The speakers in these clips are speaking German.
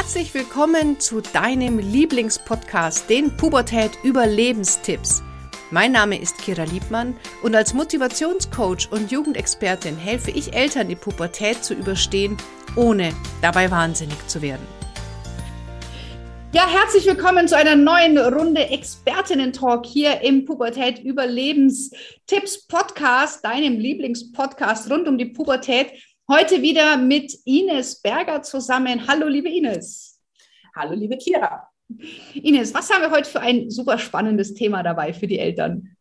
Herzlich willkommen zu deinem Lieblingspodcast, den Pubertät Überlebenstipps. Mein Name ist Kira Liebmann und als Motivationscoach und Jugendexpertin helfe ich Eltern, die Pubertät zu überstehen, ohne dabei wahnsinnig zu werden. Ja, herzlich willkommen zu einer neuen Runde Expertinnen-Talk hier im Pubertät Überlebenstipps Podcast, deinem Lieblingspodcast rund um die Pubertät. Heute wieder mit Ines Berger zusammen. Hallo, liebe Ines. Hallo, liebe Kira. Ines, was haben wir heute für ein super spannendes Thema dabei für die Eltern?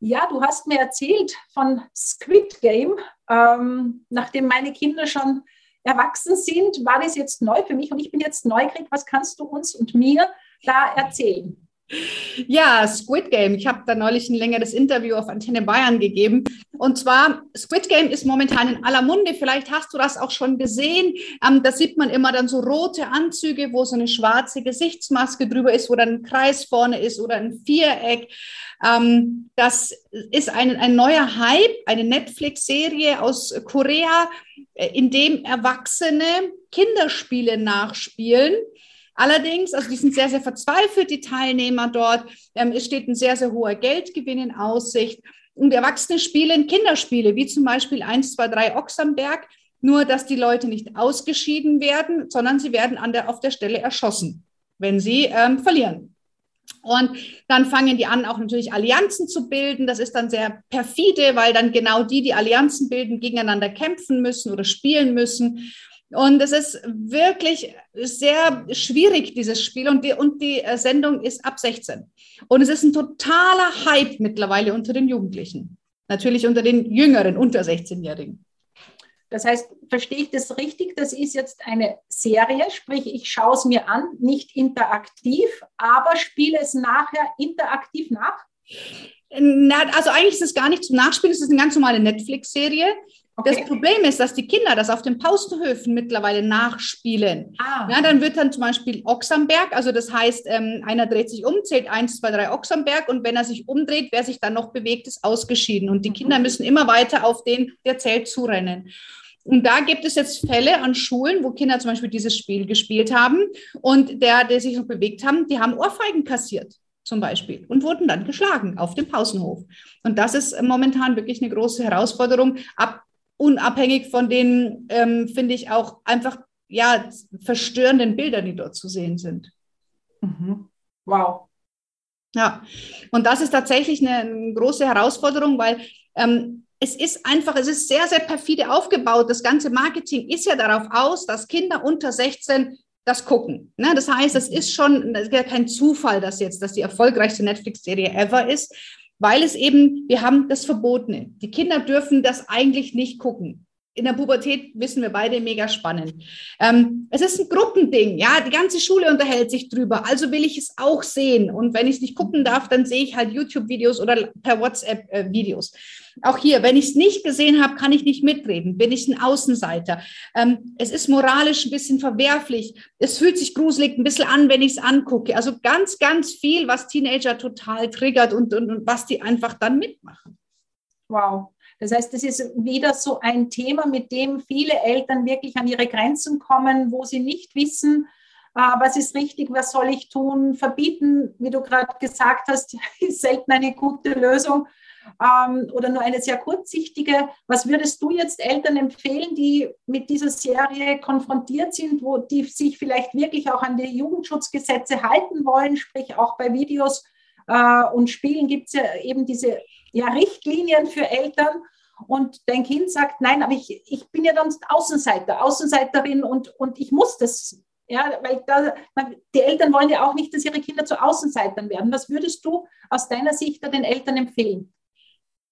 Ja, du hast mir erzählt von Squid Game. Ähm, nachdem meine Kinder schon erwachsen sind, war das jetzt neu für mich und ich bin jetzt neugierig. Was kannst du uns und mir da erzählen? Ja, Squid Game. Ich habe da neulich ein längeres Interview auf Antenne Bayern gegeben. Und zwar, Squid Game ist momentan in aller Munde. Vielleicht hast du das auch schon gesehen. Ähm, da sieht man immer dann so rote Anzüge, wo so eine schwarze Gesichtsmaske drüber ist, wo dann ein Kreis vorne ist oder ein Viereck. Ähm, das ist ein, ein neuer Hype, eine Netflix-Serie aus Korea, äh, in dem Erwachsene Kinderspiele nachspielen Allerdings, also die sind sehr, sehr verzweifelt, die Teilnehmer dort. Ähm, es steht ein sehr, sehr hoher Geldgewinn in Aussicht. Und Erwachsene spielen Kinderspiele, wie zum Beispiel 1, 2, 3 Ochsenberg, nur dass die Leute nicht ausgeschieden werden, sondern sie werden an der, auf der Stelle erschossen, wenn sie ähm, verlieren. Und dann fangen die an, auch natürlich Allianzen zu bilden. Das ist dann sehr perfide, weil dann genau die, die Allianzen bilden, gegeneinander kämpfen müssen oder spielen müssen. Und es ist wirklich sehr schwierig, dieses Spiel. Und die, und die äh, Sendung ist ab 16. Und es ist ein totaler Hype mittlerweile unter den Jugendlichen. Natürlich unter den Jüngeren, unter 16-Jährigen. Das heißt, verstehe ich das richtig? Das ist jetzt eine Serie, sprich, ich schaue es mir an, nicht interaktiv, aber spiele es nachher interaktiv nach? also eigentlich ist es gar nicht zum Nachspielen, es ist eine ganz normale Netflix-Serie. Okay. Das Problem ist, dass die Kinder das auf den Pausenhöfen mittlerweile nachspielen. Ah. Ja, dann wird dann zum Beispiel Ochsenberg, also das heißt, ähm, einer dreht sich um, zählt eins, zwei, drei Ochsenberg und wenn er sich umdreht, wer sich dann noch bewegt, ist ausgeschieden. Und die Kinder mhm. müssen immer weiter auf den, der zählt, zurennen. Und da gibt es jetzt Fälle an Schulen, wo Kinder zum Beispiel dieses Spiel gespielt haben und der, der sich noch bewegt haben, die haben Ohrfeigen kassiert zum Beispiel und wurden dann geschlagen auf dem Pausenhof. Und das ist momentan wirklich eine große Herausforderung. Ab unabhängig von den, ähm, finde ich, auch einfach ja, verstörenden Bildern, die dort zu sehen sind. Mhm. Wow. Ja, und das ist tatsächlich eine, eine große Herausforderung, weil ähm, es ist einfach, es ist sehr, sehr perfide aufgebaut. Das ganze Marketing ist ja darauf aus, dass Kinder unter 16 das gucken. Ne? Das heißt, es ist schon das ist ja kein Zufall, dass jetzt das die erfolgreichste Netflix-Serie ever ist, weil es eben, wir haben das Verbotene. Die Kinder dürfen das eigentlich nicht gucken in der Pubertät wissen wir beide mega spannend. Ähm, es ist ein Gruppending, ja, die ganze Schule unterhält sich drüber, also will ich es auch sehen. Und wenn ich es nicht gucken darf, dann sehe ich halt YouTube-Videos oder per WhatsApp-Videos. Auch hier, wenn ich es nicht gesehen habe, kann ich nicht mitreden, bin ich ein Außenseiter. Ähm, es ist moralisch ein bisschen verwerflich, es fühlt sich gruselig ein bisschen an, wenn ich es angucke. Also ganz, ganz viel, was Teenager total triggert und, und, und was die einfach dann mitmachen. Wow. Das heißt, das ist wieder so ein Thema, mit dem viele Eltern wirklich an ihre Grenzen kommen, wo sie nicht wissen, äh, was ist richtig, was soll ich tun. Verbieten, wie du gerade gesagt hast, ist selten eine gute Lösung ähm, oder nur eine sehr kurzsichtige. Was würdest du jetzt Eltern empfehlen, die mit dieser Serie konfrontiert sind, wo die sich vielleicht wirklich auch an die Jugendschutzgesetze halten wollen, sprich auch bei Videos äh, und Spielen gibt es ja eben diese ja, Richtlinien für Eltern und dein Kind sagt, nein, aber ich, ich bin ja dann Außenseiter, Außenseiterin und, und ich muss das. Ja, weil da, die Eltern wollen ja auch nicht, dass ihre Kinder zu Außenseitern werden. Was würdest du aus deiner Sicht den Eltern empfehlen?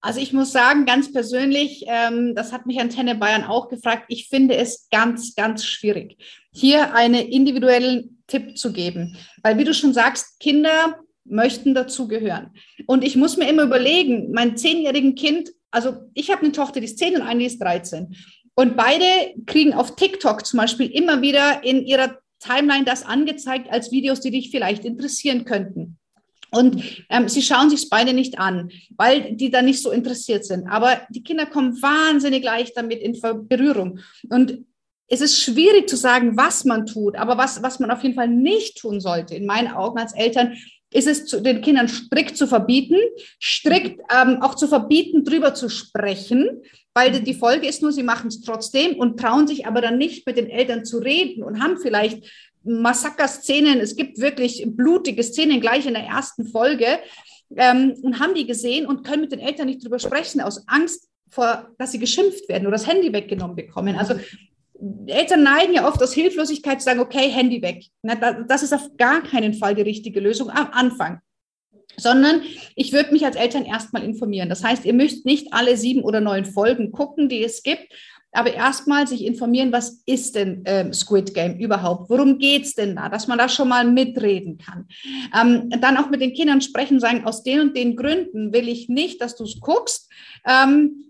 Also ich muss sagen, ganz persönlich, ähm, das hat mich Antenne Bayern auch gefragt, ich finde es ganz, ganz schwierig, hier einen individuellen Tipp zu geben. Weil wie du schon sagst, Kinder möchten dazugehören. Und ich muss mir immer überlegen, mein zehnjährigen Kind, also ich habe eine Tochter, die ist zehn und eine, die ist 13. Und beide kriegen auf TikTok zum Beispiel immer wieder in ihrer Timeline das angezeigt als Videos, die dich vielleicht interessieren könnten. Und ähm, sie schauen sich beide nicht an, weil die da nicht so interessiert sind. Aber die Kinder kommen wahnsinnig leicht damit in Berührung. Und es ist schwierig zu sagen, was man tut, aber was, was man auf jeden Fall nicht tun sollte, in meinen Augen als Eltern, ist es zu, den Kindern strikt zu verbieten, strikt ähm, auch zu verbieten, drüber zu sprechen, weil die Folge ist nur, sie machen es trotzdem und trauen sich aber dann nicht mit den Eltern zu reden und haben vielleicht Massaker-Szenen, es gibt wirklich blutige Szenen gleich in der ersten Folge ähm, und haben die gesehen und können mit den Eltern nicht drüber sprechen, aus Angst vor, dass sie geschimpft werden oder das Handy weggenommen bekommen. Also Eltern neigen ja oft aus Hilflosigkeit zu sagen, okay, Handy weg. Das ist auf gar keinen Fall die richtige Lösung am Anfang. Sondern ich würde mich als Eltern erstmal informieren. Das heißt, ihr müsst nicht alle sieben oder neun Folgen gucken, die es gibt, aber erstmal sich informieren, was ist denn ähm, Squid Game überhaupt? Worum geht es denn da? Dass man da schon mal mitreden kann. Ähm, dann auch mit den Kindern sprechen, sagen, aus den und den Gründen will ich nicht, dass du es guckst. Ähm,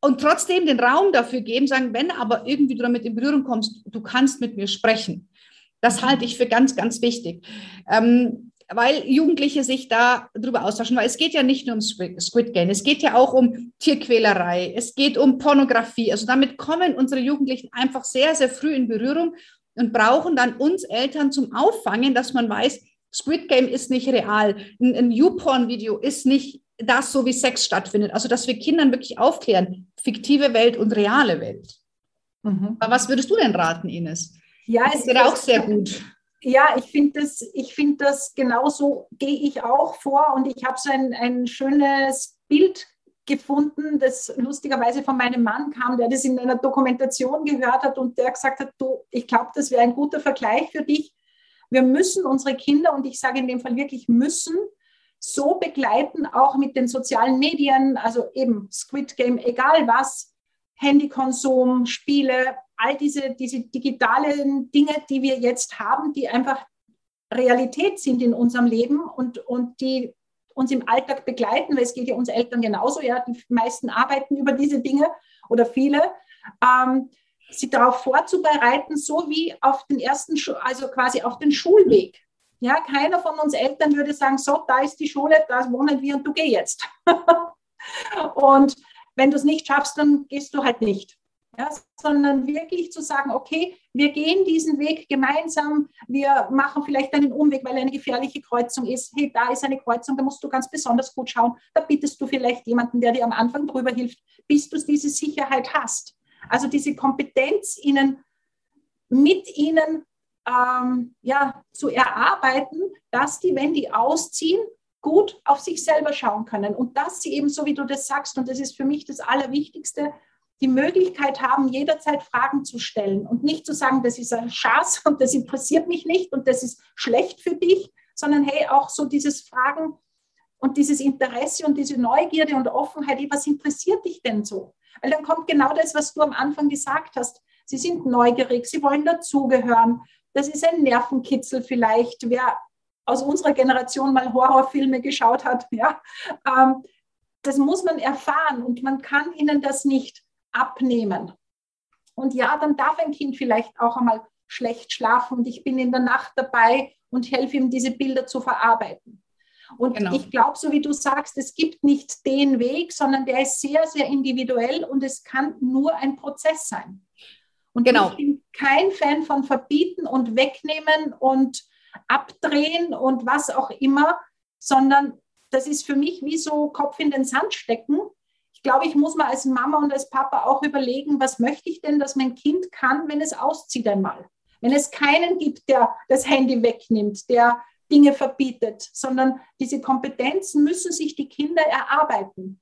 und trotzdem den Raum dafür geben, sagen, wenn aber irgendwie du damit in Berührung kommst, du kannst mit mir sprechen. Das halte ich für ganz, ganz wichtig. Ähm, weil Jugendliche sich da drüber austauschen, weil es geht ja nicht nur um Squid Game, es geht ja auch um Tierquälerei, es geht um Pornografie. Also damit kommen unsere Jugendlichen einfach sehr, sehr früh in Berührung und brauchen dann uns Eltern zum Auffangen, dass man weiß, Squid Game ist nicht real, ein, ein YouPorn-Video ist nicht das, so wie Sex stattfindet. Also, dass wir Kindern wirklich aufklären, fiktive Welt und reale Welt. Mhm. Aber was würdest du denn raten, Ines? Ja, es wäre auch sehr gut. Ja, ich finde das, ich finde das genauso gehe ich auch vor und ich habe so ein, ein schönes Bild gefunden, das lustigerweise von meinem Mann kam, der das in einer Dokumentation gehört hat und der gesagt hat, du, ich glaube, das wäre ein guter Vergleich für dich. Wir müssen unsere Kinder, und ich sage in dem Fall wirklich müssen, so begleiten, auch mit den sozialen Medien, also eben Squid Game, egal was, Handykonsum, Spiele, all diese, diese digitalen Dinge, die wir jetzt haben, die einfach Realität sind in unserem Leben und, und die uns im Alltag begleiten, weil es geht ja uns Eltern genauso, ja, die meisten arbeiten über diese Dinge oder viele, ähm, sie darauf vorzubereiten, so wie auf den ersten, also quasi auf den Schulweg. Ja, keiner von uns Eltern würde sagen, so, da ist die Schule, da wohnen wir und du geh jetzt. und wenn du es nicht schaffst, dann gehst du halt nicht. Ja, sondern wirklich zu sagen, okay, wir gehen diesen Weg gemeinsam, wir machen vielleicht einen Umweg, weil eine gefährliche Kreuzung ist. Hey, da ist eine Kreuzung, da musst du ganz besonders gut schauen. Da bittest du vielleicht jemanden, der dir am Anfang drüber hilft, bis du diese Sicherheit hast. Also diese Kompetenz ihnen mit ihnen ähm, ja, zu erarbeiten, dass die, wenn die ausziehen, gut auf sich selber schauen können und dass sie eben, so wie du das sagst, und das ist für mich das Allerwichtigste, die Möglichkeit haben, jederzeit Fragen zu stellen und nicht zu sagen, das ist ein Schatz und das interessiert mich nicht und das ist schlecht für dich, sondern hey, auch so dieses Fragen und dieses Interesse und diese Neugierde und Offenheit, was interessiert dich denn so? Weil dann kommt genau das, was du am Anfang gesagt hast. Sie sind neugierig, sie wollen dazugehören, das ist ein Nervenkitzel vielleicht. Wer aus unserer Generation mal Horrorfilme geschaut hat, ja, ähm, das muss man erfahren und man kann ihnen das nicht abnehmen. Und ja, dann darf ein Kind vielleicht auch einmal schlecht schlafen und ich bin in der Nacht dabei und helfe ihm, diese Bilder zu verarbeiten. Und genau. ich glaube, so wie du sagst, es gibt nicht den Weg, sondern der ist sehr, sehr individuell und es kann nur ein Prozess sein. Und genau. ich bin kein Fan von Verbieten und Wegnehmen und Abdrehen und was auch immer, sondern das ist für mich wie so Kopf in den Sand stecken. Ich glaube, ich muss mal als Mama und als Papa auch überlegen, was möchte ich denn, dass mein Kind kann, wenn es auszieht einmal. Wenn es keinen gibt, der das Handy wegnimmt, der Dinge verbietet, sondern diese Kompetenzen müssen sich die Kinder erarbeiten.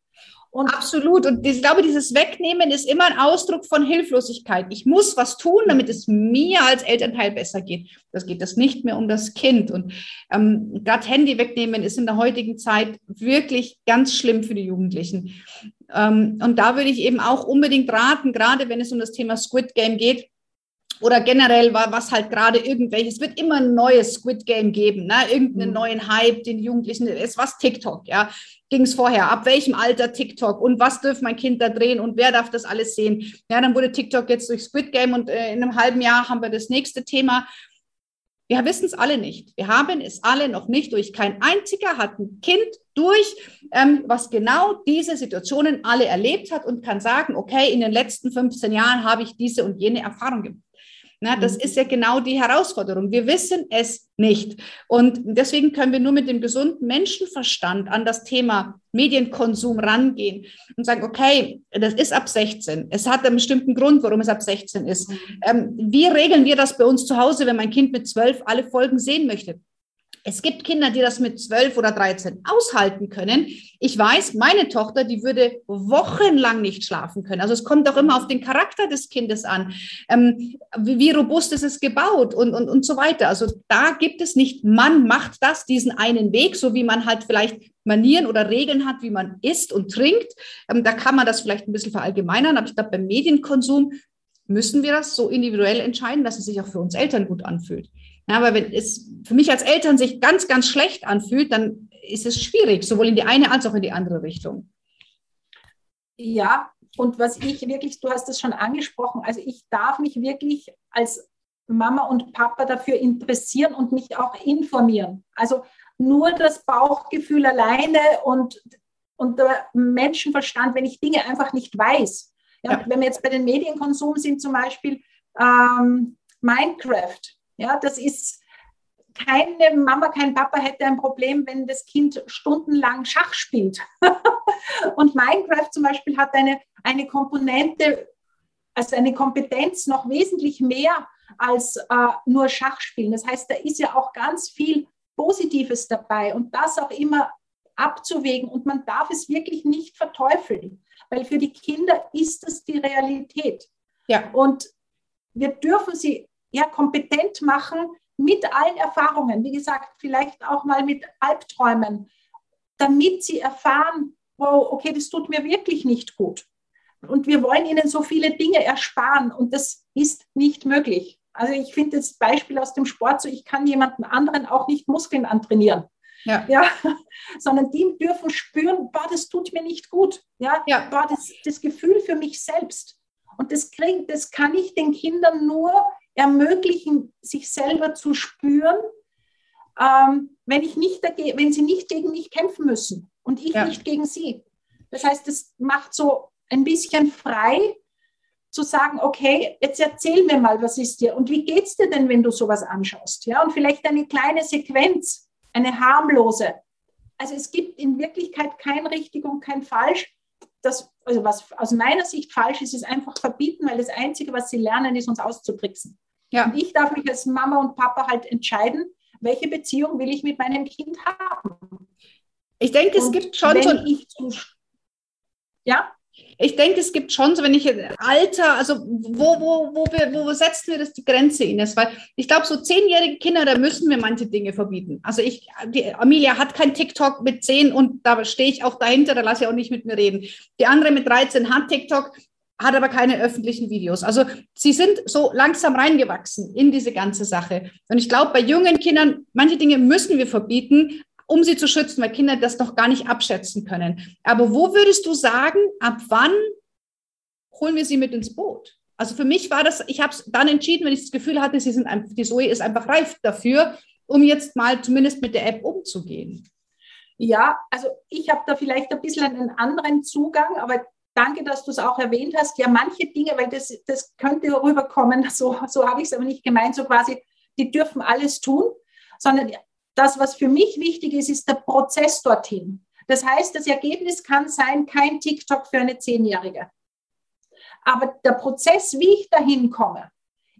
Und Absolut. Und ich glaube, dieses Wegnehmen ist immer ein Ausdruck von Hilflosigkeit. Ich muss was tun, damit es mir als Elternteil besser geht. Das geht es nicht mehr um das Kind. Und ähm, gerade Handy wegnehmen ist in der heutigen Zeit wirklich ganz schlimm für die Jugendlichen. Ähm, und da würde ich eben auch unbedingt raten, gerade wenn es um das Thema Squid Game geht, oder generell war was halt gerade irgendwelches, es wird immer ein neues Squid Game geben, ne? irgendeinen mhm. neuen Hype, den Jugendlichen, es war TikTok, ja, ging es vorher, ab welchem Alter TikTok und was dürfen mein Kind da drehen und wer darf das alles sehen. Ja, dann wurde TikTok jetzt durch Squid Game und äh, in einem halben Jahr haben wir das nächste Thema. Wir wissen es alle nicht. Wir haben es alle noch nicht durch. Kein einziger hat ein Kind durch, ähm, was genau diese Situationen alle erlebt hat und kann sagen, okay, in den letzten 15 Jahren habe ich diese und jene Erfahrung gemacht. Na, das mhm. ist ja genau die Herausforderung. Wir wissen es nicht. Und deswegen können wir nur mit dem gesunden Menschenverstand an das Thema Medienkonsum rangehen und sagen, okay, das ist ab 16. Es hat einen bestimmten Grund, warum es ab 16 ist. Mhm. Ähm, wie regeln wir das bei uns zu Hause, wenn mein Kind mit 12 alle Folgen sehen möchte? Es gibt Kinder, die das mit 12 oder 13 aushalten können. Ich weiß, meine Tochter, die würde wochenlang nicht schlafen können. Also es kommt auch immer auf den Charakter des Kindes an. Ähm, wie, wie, robust ist es gebaut und, und, und so weiter. Also da gibt es nicht, man macht das, diesen einen Weg, so wie man halt vielleicht Manieren oder Regeln hat, wie man isst und trinkt. Ähm, da kann man das vielleicht ein bisschen verallgemeinern. Aber ich glaube, beim Medienkonsum müssen wir das so individuell entscheiden, dass es sich auch für uns Eltern gut anfühlt. Ja, aber wenn es für mich als Eltern sich ganz, ganz schlecht anfühlt, dann ist es schwierig, sowohl in die eine als auch in die andere Richtung. Ja, und was ich wirklich, du hast es schon angesprochen, also ich darf mich wirklich als Mama und Papa dafür interessieren und mich auch informieren. Also nur das Bauchgefühl alleine und, und der Menschenverstand, wenn ich Dinge einfach nicht weiß. Ja, ja. Wenn wir jetzt bei den Medienkonsum sind, zum Beispiel ähm, Minecraft, ja, das ist keine Mama, kein Papa hätte ein Problem, wenn das Kind stundenlang Schach spielt. und Minecraft zum Beispiel hat eine, eine Komponente, also eine Kompetenz noch wesentlich mehr als äh, nur Schachspielen. Das heißt, da ist ja auch ganz viel Positives dabei und das auch immer abzuwägen und man darf es wirklich nicht verteufeln, weil für die Kinder ist das die Realität. Ja. Und wir dürfen sie ja, kompetent machen mit allen Erfahrungen. Wie gesagt, vielleicht auch mal mit Albträumen, damit sie erfahren, wow, okay, das tut mir wirklich nicht gut. Und wir wollen ihnen so viele Dinge ersparen und das ist nicht möglich. Also ich finde das Beispiel aus dem Sport so, ich kann jemanden anderen auch nicht Muskeln antrainieren. Ja. ja. sondern die dürfen spüren, boah, das tut mir nicht gut. Ja, ja. Boah, das, das Gefühl für mich selbst. Und das, krieg, das kann ich den Kindern nur ermöglichen, sich selber zu spüren, ähm, wenn, ich nicht dagegen, wenn sie nicht gegen mich kämpfen müssen und ich ja. nicht gegen sie. Das heißt, es macht so ein bisschen frei zu sagen, okay, jetzt erzähl mir mal, was ist dir und wie geht es dir denn, wenn du sowas anschaust? Ja, und vielleicht eine kleine Sequenz, eine harmlose. Also es gibt in Wirklichkeit kein richtig und kein falsch. Das, also was aus meiner Sicht falsch ist, ist einfach verbieten, weil das Einzige, was sie lernen, ist uns auszutricksen. Ja. Und ich darf mich als Mama und Papa halt entscheiden, welche Beziehung will ich mit meinem Kind haben. Ich denke, es gibt schon so. Ich ja? Ich denke, es gibt schon so, wenn ich Alter, also wo, wo, wo, wir, wo setzen wir das die Grenze, Ines? Weil ich glaube, so zehnjährige Kinder, da müssen wir manche Dinge verbieten. Also ich, die Amelia hat kein TikTok mit zehn und da stehe ich auch dahinter, da lasse ich auch nicht mit mir reden. Die andere mit 13 hat TikTok, hat aber keine öffentlichen Videos. Also sie sind so langsam reingewachsen in diese ganze Sache. Und ich glaube, bei jungen Kindern, manche Dinge müssen wir verbieten, um sie zu schützen, weil Kinder das noch gar nicht abschätzen können. Aber wo würdest du sagen, ab wann holen wir sie mit ins Boot? Also für mich war das, ich habe es dann entschieden, wenn ich das Gefühl hatte, sie sind die Zoe ist einfach reif dafür, um jetzt mal zumindest mit der App umzugehen. Ja, also ich habe da vielleicht ein bisschen einen anderen Zugang, aber danke, dass du es auch erwähnt hast. Ja, manche Dinge, weil das, das könnte rüberkommen, so, so habe ich es aber nicht gemeint, so quasi, die dürfen alles tun, sondern das, was für mich wichtig ist, ist der Prozess dorthin. Das heißt, das Ergebnis kann sein, kein TikTok für eine Zehnjährige. Aber der Prozess, wie ich dahin komme,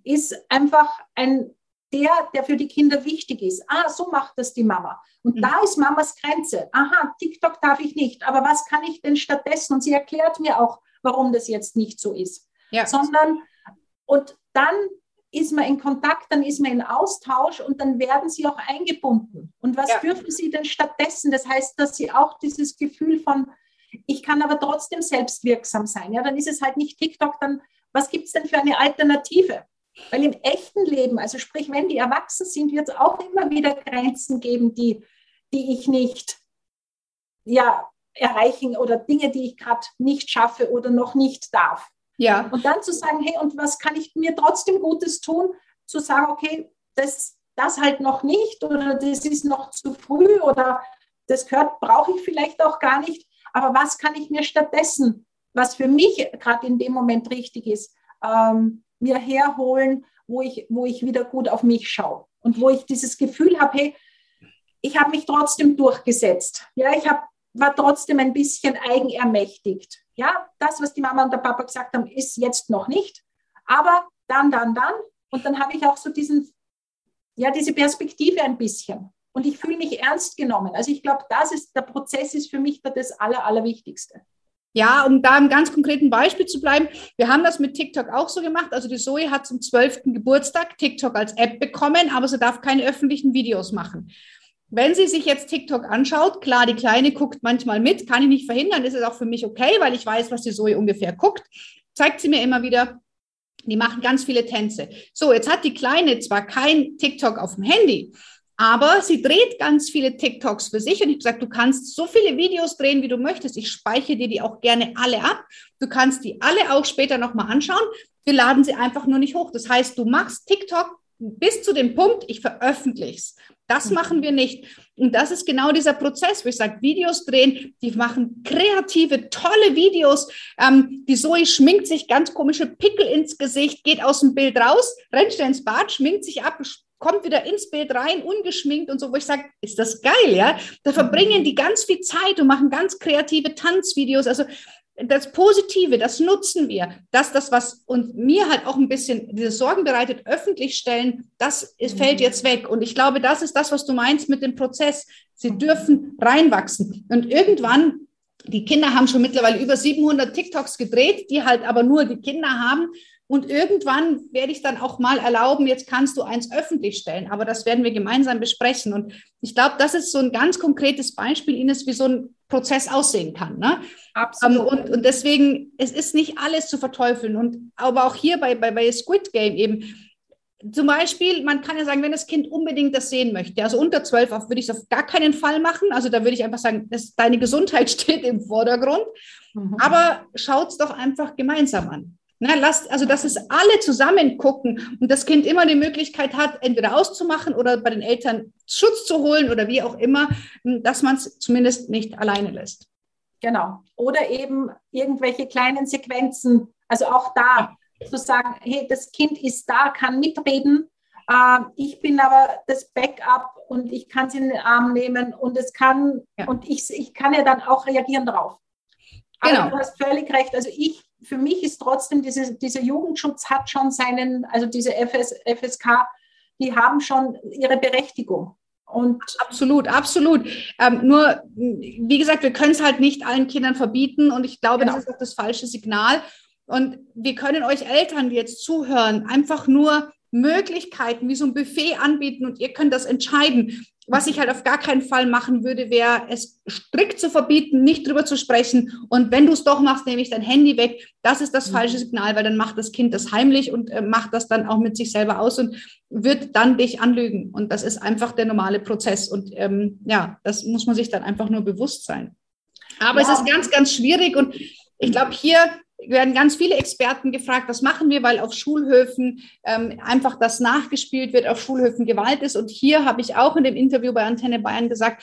ist einfach ein der, der für die Kinder wichtig ist. Ah, so macht das die Mama. Und mhm. da ist Mamas Grenze. Aha, TikTok darf ich nicht, aber was kann ich denn stattdessen? Und sie erklärt mir auch, warum das jetzt nicht so ist. Ja. Sondern, und dann ist man in Kontakt, dann ist man in Austausch und dann werden sie auch eingebunden. Und was ja. dürfen sie denn stattdessen? Das heißt, dass sie auch dieses Gefühl von, ich kann aber trotzdem selbstwirksam sein. Ja, dann ist es halt nicht TikTok, dann was gibt es denn für eine Alternative? Weil im echten Leben, also sprich, wenn die erwachsen sind, wird es auch immer wieder Grenzen geben, die, die ich nicht ja, erreichen oder Dinge, die ich gerade nicht schaffe oder noch nicht darf. Ja. Und dann zu sagen, hey, und was kann ich mir trotzdem Gutes tun? Zu sagen, okay, das, das halt noch nicht oder das ist noch zu früh oder das gehört, brauche ich vielleicht auch gar nicht. Aber was kann ich mir stattdessen, was für mich gerade in dem Moment richtig ist, ähm, mir herholen, wo ich, wo ich wieder gut auf mich schaue und wo ich dieses Gefühl habe, hey, ich habe mich trotzdem durchgesetzt. Ja, ich hab, war trotzdem ein bisschen eigenermächtigt. Ja, das, was die Mama und der Papa gesagt haben, ist jetzt noch nicht. Aber dann, dann, dann. Und dann habe ich auch so diesen, ja, diese Perspektive ein bisschen. Und ich fühle mich ernst genommen. Also ich glaube, das ist, der Prozess ist für mich das Aller, Allerwichtigste. Ja, um da im ganz konkreten Beispiel zu bleiben, wir haben das mit TikTok auch so gemacht. Also die Zoe hat zum 12. Geburtstag TikTok als App bekommen, aber sie darf keine öffentlichen Videos machen. Wenn sie sich jetzt TikTok anschaut, klar, die Kleine guckt manchmal mit, kann ich nicht verhindern, ist es auch für mich okay, weil ich weiß, was die Zoe ungefähr guckt, zeigt sie mir immer wieder, die machen ganz viele Tänze. So, jetzt hat die Kleine zwar kein TikTok auf dem Handy, aber sie dreht ganz viele TikToks für sich und ich habe gesagt, du kannst so viele Videos drehen, wie du möchtest. Ich speichere dir die auch gerne alle ab. Du kannst die alle auch später nochmal anschauen. Wir laden sie einfach nur nicht hoch. Das heißt, du machst TikTok bis zu dem Punkt, ich veröffentliche es. Das mhm. machen wir nicht. Und das ist genau dieser Prozess, wo ich sage, Videos drehen, die machen kreative, tolle Videos. Ähm, die Zoe schminkt sich ganz komische Pickel ins Gesicht, geht aus dem Bild raus, rennt schnell ins Bad, schminkt sich ab, kommt wieder ins Bild rein, ungeschminkt und so, wo ich sage, ist das geil, ja? Da verbringen die ganz viel Zeit und machen ganz kreative Tanzvideos. Also das Positive, das nutzen wir. Das, das, was uns mir halt auch ein bisschen diese Sorgen bereitet, öffentlich stellen, das ist, fällt jetzt weg. Und ich glaube, das ist das, was du meinst mit dem Prozess. Sie dürfen reinwachsen. Und irgendwann, die Kinder haben schon mittlerweile über 700 TikToks gedreht, die halt aber nur die Kinder haben. Und irgendwann werde ich dann auch mal erlauben, jetzt kannst du eins öffentlich stellen. Aber das werden wir gemeinsam besprechen. Und ich glaube, das ist so ein ganz konkretes Beispiel, Ines, wie so ein Prozess aussehen kann. Ne? Absolut. Um, und, und deswegen, es ist nicht alles zu verteufeln. Und aber auch hier bei, bei, bei Squid Game eben, zum Beispiel, man kann ja sagen, wenn das Kind unbedingt das sehen möchte, also unter zwölf würde ich es auf gar keinen Fall machen. Also da würde ich einfach sagen, dass deine Gesundheit steht im Vordergrund. Mhm. Aber schaut es doch einfach gemeinsam an. Na, lasst, also, dass es alle zusammen gucken und das Kind immer die Möglichkeit hat, entweder auszumachen oder bei den Eltern Schutz zu holen oder wie auch immer, dass man es zumindest nicht alleine lässt. Genau. Oder eben irgendwelche kleinen Sequenzen. Also auch da zu sagen, hey, das Kind ist da, kann mitreden. Äh, ich bin aber das Backup und ich kann es in den Arm nehmen und es kann, ja. und ich, ich kann ja dann auch reagieren darauf. Genau. Aber du hast völlig recht. Also ich für mich ist trotzdem diese, dieser Jugendschutz hat schon seinen, also diese FS, FSK, die haben schon ihre Berechtigung. Und absolut, absolut. Ähm, nur, wie gesagt, wir können es halt nicht allen Kindern verbieten und ich glaube, genau. das ist auch das falsche Signal. Und wir können euch Eltern, die jetzt zuhören, einfach nur Möglichkeiten wie so ein Buffet anbieten und ihr könnt das entscheiden. Was ich halt auf gar keinen Fall machen würde, wäre es strikt zu verbieten, nicht drüber zu sprechen. Und wenn du es doch machst, nehme ich dein Handy weg. Das ist das mhm. falsche Signal, weil dann macht das Kind das heimlich und äh, macht das dann auch mit sich selber aus und wird dann dich anlügen. Und das ist einfach der normale Prozess. Und ähm, ja, das muss man sich dann einfach nur bewusst sein. Aber ja. es ist ganz, ganz schwierig und ich glaube, hier werden ganz viele Experten gefragt, was machen wir, weil auf Schulhöfen ähm, einfach das nachgespielt wird, auf Schulhöfen Gewalt ist. Und hier habe ich auch in dem Interview bei Antenne Bayern gesagt,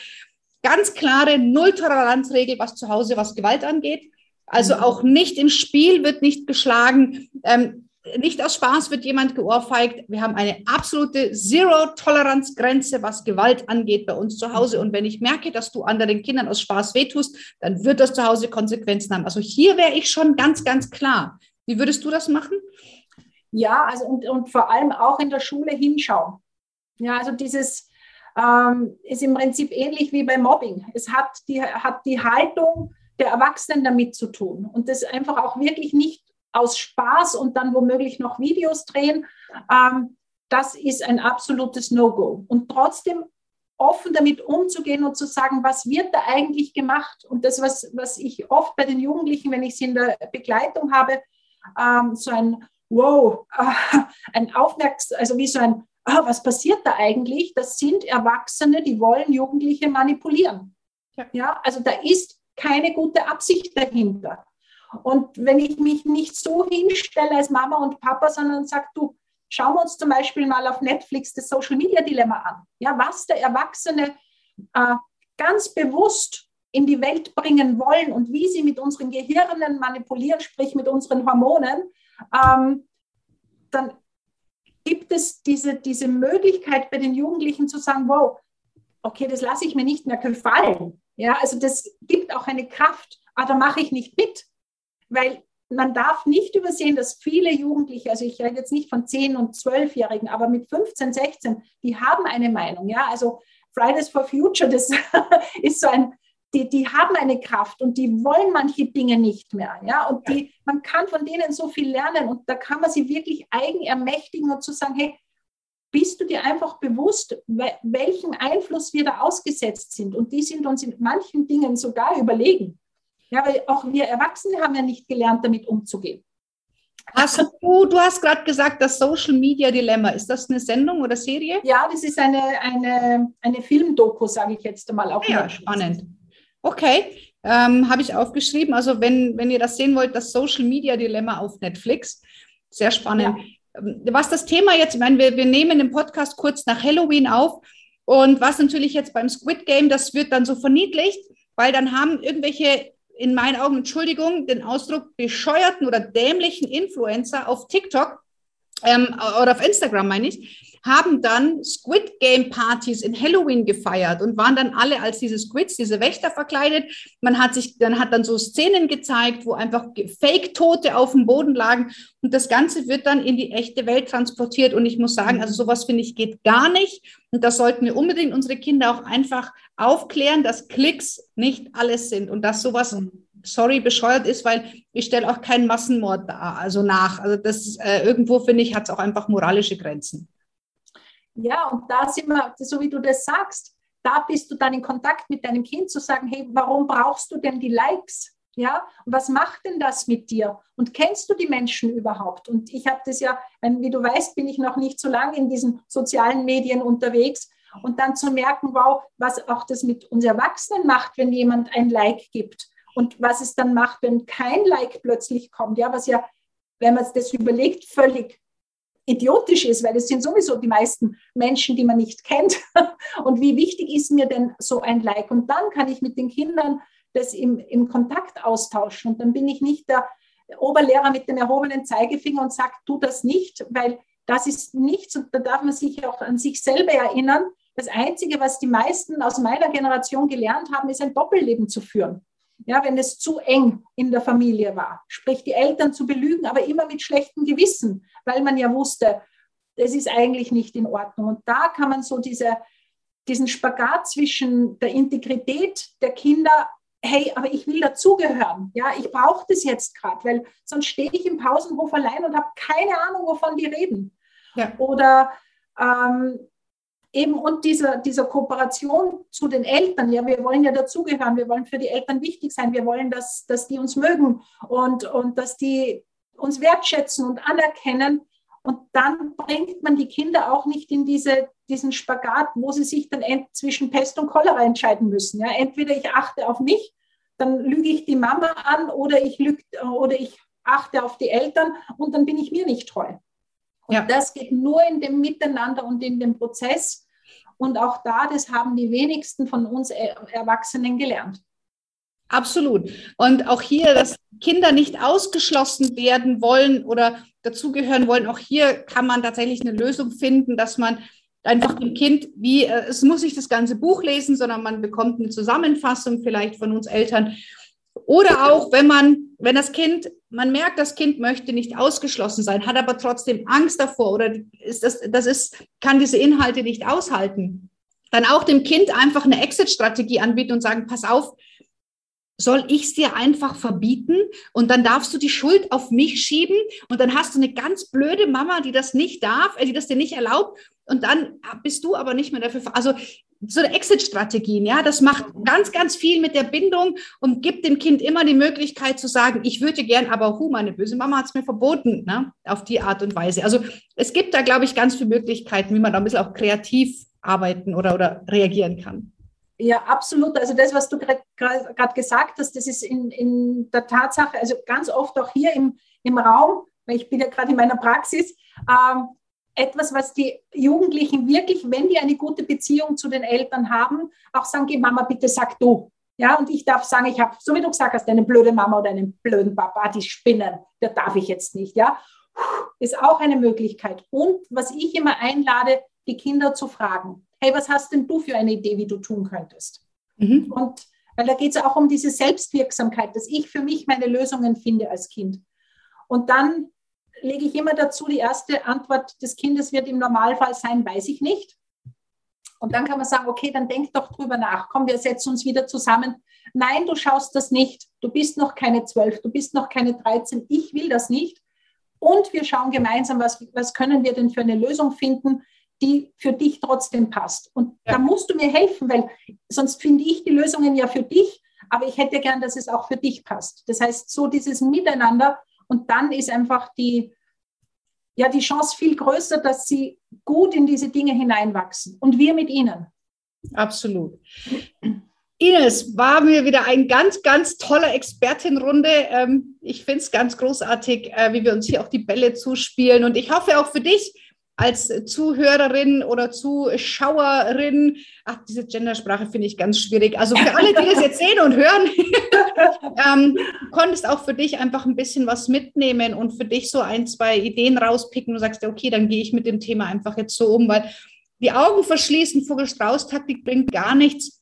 ganz klare Nulltoleranzregel, was zu Hause, was Gewalt angeht. Also mhm. auch nicht im Spiel wird nicht geschlagen. Ähm, nicht aus Spaß wird jemand geohrfeigt. Wir haben eine absolute Zero-Toleranz-Grenze, was Gewalt angeht bei uns zu Hause. Und wenn ich merke, dass du anderen Kindern aus Spaß wehtust, dann wird das zu Hause Konsequenzen haben. Also hier wäre ich schon ganz, ganz klar. Wie würdest du das machen? Ja, also und, und vor allem auch in der Schule hinschauen. Ja, also dieses ähm, ist im Prinzip ähnlich wie bei Mobbing. Es hat die, hat die Haltung der Erwachsenen damit zu tun und das einfach auch wirklich nicht aus Spaß und dann womöglich noch Videos drehen, ähm, das ist ein absolutes No-Go. Und trotzdem offen damit umzugehen und zu sagen, was wird da eigentlich gemacht? Und das, was, was ich oft bei den Jugendlichen, wenn ich sie in der Begleitung habe, ähm, so ein Wow, äh, ein Aufmerks, also wie so ein, ah, was passiert da eigentlich? Das sind Erwachsene, die wollen Jugendliche manipulieren. Ja. ja, also da ist keine gute Absicht dahinter. Und wenn ich mich nicht so hinstelle als Mama und Papa, sondern sage, du, schauen wir uns zum Beispiel mal auf Netflix das Social Media Dilemma an. Ja, was der Erwachsene äh, ganz bewusst in die Welt bringen wollen und wie sie mit unseren Gehirnen manipulieren, sprich mit unseren Hormonen, ähm, dann gibt es diese, diese Möglichkeit bei den Jugendlichen zu sagen, wow, okay, das lasse ich mir nicht mehr gefallen. Ja, also das gibt auch eine Kraft, aber da mache ich nicht mit, weil man darf nicht übersehen, dass viele Jugendliche, also ich rede jetzt nicht von 10- und 12-Jährigen, aber mit 15, 16, die haben eine Meinung. Ja, also Fridays for Future, das ist so ein, die, die haben eine Kraft und die wollen manche Dinge nicht mehr. Ja, und die, man kann von denen so viel lernen und da kann man sie wirklich eigen ermächtigen und zu sagen, hey, bist du dir einfach bewusst, welchen Einfluss wir da ausgesetzt sind? Und die sind uns in manchen Dingen sogar überlegen. Ja, weil auch wir Erwachsene haben ja nicht gelernt, damit umzugehen. Hast du, du hast gerade gesagt, das Social Media Dilemma. Ist das eine Sendung oder Serie? Ja, das ist eine, eine, eine Filmdoku, sage ich jetzt einmal. Auch ja, spannend. Okay, ähm, habe ich aufgeschrieben. Also wenn, wenn ihr das sehen wollt, das Social Media Dilemma auf Netflix. Sehr spannend. Ja. Was das Thema jetzt, ich meine, wir, wir nehmen den Podcast kurz nach Halloween auf. Und was natürlich jetzt beim Squid Game, das wird dann so verniedlicht, weil dann haben irgendwelche, in meinen Augen, Entschuldigung, den Ausdruck bescheuerten oder dämlichen Influencer auf TikTok ähm, oder auf Instagram, meine ich, haben dann Squid Game Partys in Halloween gefeiert und waren dann alle als diese Squids, diese Wächter verkleidet. Man hat sich, dann hat dann so Szenen gezeigt, wo einfach Fake-Tote auf dem Boden lagen und das Ganze wird dann in die echte Welt transportiert. Und ich muss sagen, also sowas finde ich geht gar nicht. Und das sollten wir unbedingt unsere Kinder auch einfach aufklären, dass Klicks nicht alles sind und dass sowas sorry, bescheuert ist, weil ich stelle auch keinen Massenmord da, also nach. Also das äh, irgendwo finde ich, hat es auch einfach moralische Grenzen. Ja, und da sind wir, so wie du das sagst, da bist du dann in Kontakt mit deinem Kind zu sagen, hey, warum brauchst du denn die Likes? Ja, und was macht denn das mit dir? Und kennst du die Menschen überhaupt? Und ich habe das ja, wie du weißt, bin ich noch nicht so lange in diesen sozialen Medien unterwegs. Und dann zu merken, wow, was auch das mit uns Erwachsenen macht, wenn jemand ein Like gibt. Und was es dann macht, wenn kein Like plötzlich kommt. Ja, was ja, wenn man das überlegt, völlig idiotisch ist, weil es sind sowieso die meisten Menschen, die man nicht kennt. Und wie wichtig ist mir denn so ein Like? Und dann kann ich mit den Kindern das im, im Kontakt austauschen. Und dann bin ich nicht der Oberlehrer mit dem erhobenen Zeigefinger und sage, tu das nicht, weil das ist nichts. Und da darf man sich auch an sich selber erinnern. Das Einzige, was die meisten aus meiner Generation gelernt haben, ist ein Doppelleben zu führen ja, wenn es zu eng in der Familie war. Sprich, die Eltern zu belügen, aber immer mit schlechtem Gewissen, weil man ja wusste, das ist eigentlich nicht in Ordnung. Und da kann man so diese, diesen Spagat zwischen der Integrität der Kinder, hey, aber ich will dazugehören, ja, ich brauche das jetzt gerade, weil sonst stehe ich im Pausenhof allein und habe keine Ahnung, wovon die reden. Ja. Oder ähm, eben und dieser, dieser Kooperation zu den Eltern, ja, wir wollen ja dazugehören, wir wollen für die Eltern wichtig sein, wir wollen, dass, dass die uns mögen und, und dass die uns wertschätzen und anerkennen. Und dann bringt man die Kinder auch nicht in diese, diesen Spagat, wo sie sich dann zwischen Pest und Cholera entscheiden müssen. Ja, entweder ich achte auf mich, dann lüge ich die Mama an oder ich, lüge, oder ich achte auf die Eltern und dann bin ich mir nicht treu. Und ja. das geht nur in dem Miteinander und in dem Prozess, und auch da, das haben die wenigsten von uns Erwachsenen gelernt. Absolut. Und auch hier, dass Kinder nicht ausgeschlossen werden wollen oder dazugehören wollen, auch hier kann man tatsächlich eine Lösung finden, dass man einfach dem Kind, wie äh, es muss nicht das ganze Buch lesen, sondern man bekommt eine Zusammenfassung vielleicht von uns Eltern. Oder auch, wenn man, wenn das Kind, man merkt, das Kind möchte nicht ausgeschlossen sein, hat aber trotzdem Angst davor oder ist das, das ist, kann diese Inhalte nicht aushalten. Dann auch dem Kind einfach eine Exit-Strategie anbieten und sagen, pass auf, soll ich es dir einfach verbieten und dann darfst du die Schuld auf mich schieben und dann hast du eine ganz blöde Mama, die das nicht darf, äh, die das dir nicht erlaubt und dann bist du aber nicht mehr dafür. Also so Exit-Strategien, ja, das macht ganz, ganz viel mit der Bindung und gibt dem Kind immer die Möglichkeit zu sagen, ich würde gern, aber hu, meine böse Mama hat es mir verboten, ne, auf die Art und Weise. Also es gibt da, glaube ich, ganz viele Möglichkeiten, wie man da ein bisschen auch kreativ arbeiten oder, oder reagieren kann. Ja, absolut. Also das, was du gerade gesagt hast, das ist in, in der Tatsache, also ganz oft auch hier im, im Raum, weil ich bin ja gerade in meiner Praxis, ähm, etwas, was die Jugendlichen wirklich, wenn die eine gute Beziehung zu den Eltern haben, auch sagen, geh Mama, bitte sag du. Ja, und ich darf sagen, ich habe, so wie du gesagt hast, eine blöde Mama oder einen blöden Papa, die spinnen, der darf ich jetzt nicht. Ja, ist auch eine Möglichkeit. Und was ich immer einlade, die Kinder zu fragen, hey, was hast denn du für eine Idee, wie du tun könntest? Mhm. Und weil da geht es auch um diese Selbstwirksamkeit, dass ich für mich meine Lösungen finde als Kind. Und dann lege ich immer dazu, die erste Antwort des Kindes wird im Normalfall sein, weiß ich nicht. Und dann kann man sagen, okay, dann denk doch drüber nach. Komm, wir setzen uns wieder zusammen. Nein, du schaust das nicht. Du bist noch keine zwölf, du bist noch keine 13. Ich will das nicht. Und wir schauen gemeinsam, was, was können wir denn für eine Lösung finden, die für dich trotzdem passt. Und ja. da musst du mir helfen, weil sonst finde ich die Lösungen ja für dich, aber ich hätte gern, dass es auch für dich passt. Das heißt, so dieses Miteinander und dann ist einfach die, ja, die Chance viel größer, dass sie gut in diese Dinge hineinwachsen und wir mit ihnen. Absolut. Ines, war mir wieder ein ganz, ganz toller Expertenrunde. Ähm, ich finde es ganz großartig, äh, wie wir uns hier auch die Bälle zuspielen. Und ich hoffe auch für dich, als Zuhörerin oder Zuschauerin, ach, diese Gendersprache finde ich ganz schwierig. Also für alle, die das jetzt sehen und hören, ähm, konntest auch für dich einfach ein bisschen was mitnehmen und für dich so ein, zwei Ideen rauspicken. Und sagst, okay, dann gehe ich mit dem Thema einfach jetzt so um, weil die Augen verschließen, Vogelstrauß-Taktik bringt gar nichts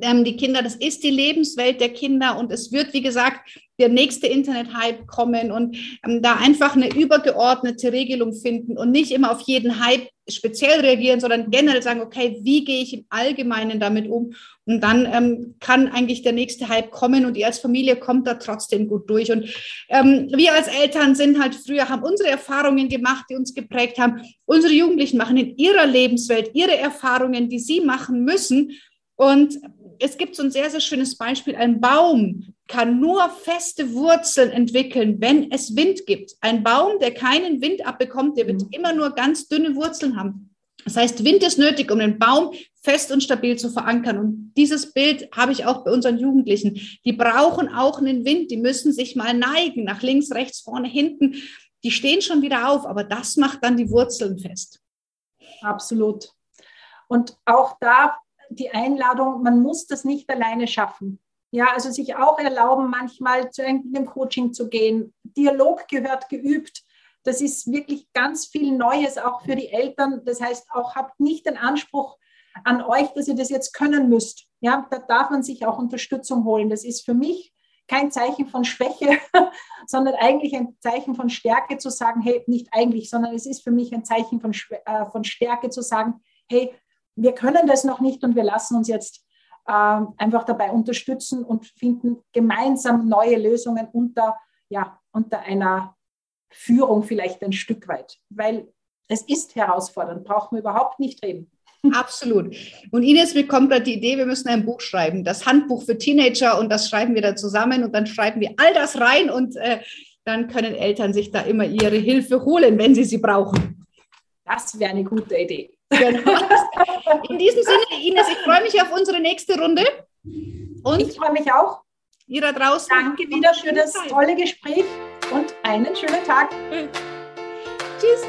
ähm, die Kinder, das ist die Lebenswelt der Kinder und es wird, wie gesagt, der nächste Internet-Hype kommen und ähm, da einfach eine übergeordnete Regelung finden und nicht immer auf jeden Hype speziell reagieren, sondern generell sagen, okay, wie gehe ich im Allgemeinen damit um? Und dann ähm, kann eigentlich der nächste Hype kommen und ihr als Familie kommt da trotzdem gut durch. Und ähm, wir als Eltern sind halt früher, haben unsere Erfahrungen gemacht, die uns geprägt haben. Unsere Jugendlichen machen in ihrer Lebenswelt ihre Erfahrungen, die sie machen müssen. Und es gibt so ein sehr, sehr schönes Beispiel. Ein Baum kann nur feste Wurzeln entwickeln, wenn es Wind gibt. Ein Baum, der keinen Wind abbekommt, der wird mhm. immer nur ganz dünne Wurzeln haben. Das heißt, Wind ist nötig, um den Baum fest und stabil zu verankern. Und dieses Bild habe ich auch bei unseren Jugendlichen. Die brauchen auch einen Wind, die müssen sich mal neigen, nach links, rechts, vorne, hinten. Die stehen schon wieder auf, aber das macht dann die Wurzeln fest. Absolut. Und auch da die Einladung, man muss das nicht alleine schaffen. Ja, also sich auch erlauben, manchmal zu einem Coaching zu gehen. Dialog gehört geübt. Das ist wirklich ganz viel Neues auch für die Eltern. Das heißt, auch habt nicht den Anspruch an euch, dass ihr das jetzt können müsst. Ja, da darf man sich auch Unterstützung holen. Das ist für mich kein Zeichen von Schwäche, sondern eigentlich ein Zeichen von Stärke zu sagen, hey, nicht eigentlich, sondern es ist für mich ein Zeichen von, äh, von Stärke zu sagen, hey, wir können das noch nicht und wir lassen uns jetzt äh, einfach dabei unterstützen und finden gemeinsam neue Lösungen unter, ja, unter einer Führung vielleicht ein Stück weit, weil es ist herausfordernd, brauchen wir überhaupt nicht reden. Absolut. Und Ines, mir kommt gerade die Idee, wir müssen ein Buch schreiben, das Handbuch für Teenager und das schreiben wir da zusammen und dann schreiben wir all das rein und äh, dann können Eltern sich da immer ihre Hilfe holen, wenn sie sie brauchen. Das wäre eine gute Idee. Genau. In diesem Sinne, Ines, ich freue mich auf unsere nächste Runde. Und ich freue mich auch. Ihr da draußen. Danke wieder für das tolle Gespräch und einen schönen Tag. Tschüss.